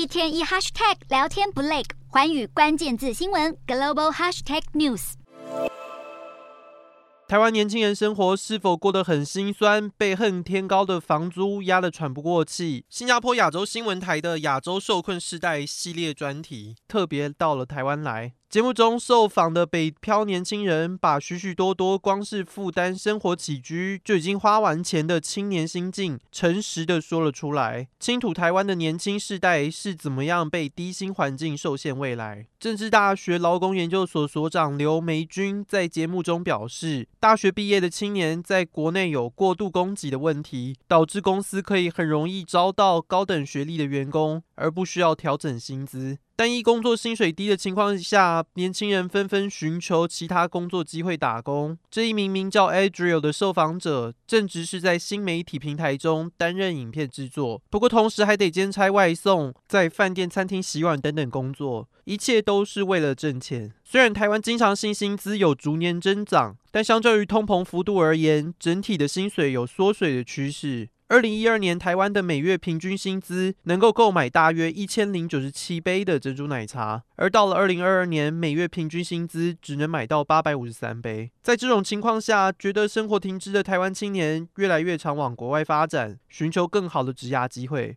一天一 hashtag 聊天不累，环宇关键字新闻 global hashtag news。台湾年轻人生活是否过得很心酸？被恨天高的房租压得喘不过气。新加坡亚洲新闻台的亚洲受困世代系列专题，特别到了台湾来。节目中受访的北漂年轻人，把许许多多光是负担生活起居就已经花完钱的青年心境，诚实的说了出来。倾吐台湾的年轻世代是怎么样被低薪环境受限未来。政治大学劳工研究所所长刘梅君在节目中表示，大学毕业的青年在国内有过度供给的问题，导致公司可以很容易招到高等学历的员工，而不需要调整薪资。单一工作薪水低的情况下，年轻人纷纷寻求其他工作机会打工。这一名名叫 Adriel 的受访者，正值是在新媒体平台中担任影片制作，不过同时还得兼差外送，在饭店、餐厅洗碗等等工作，一切都是为了挣钱。虽然台湾经常性薪资有逐年增长，但相较于通膨幅度而言，整体的薪水有缩水的趋势。二零一二年，台湾的每月平均薪资能够购买大约一千零九十七杯的珍珠奶茶，而到了二零二二年，每月平均薪资只能买到八百五十三杯。在这种情况下，觉得生活停滞的台湾青年越来越常往国外发展，寻求更好的职涯机会。